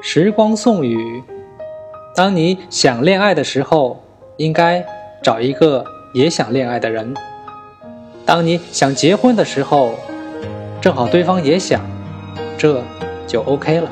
时光送雨，当你想恋爱的时候，应该找一个也想恋爱的人，当你想结婚的时候，正好对方也想，这就 ok 了。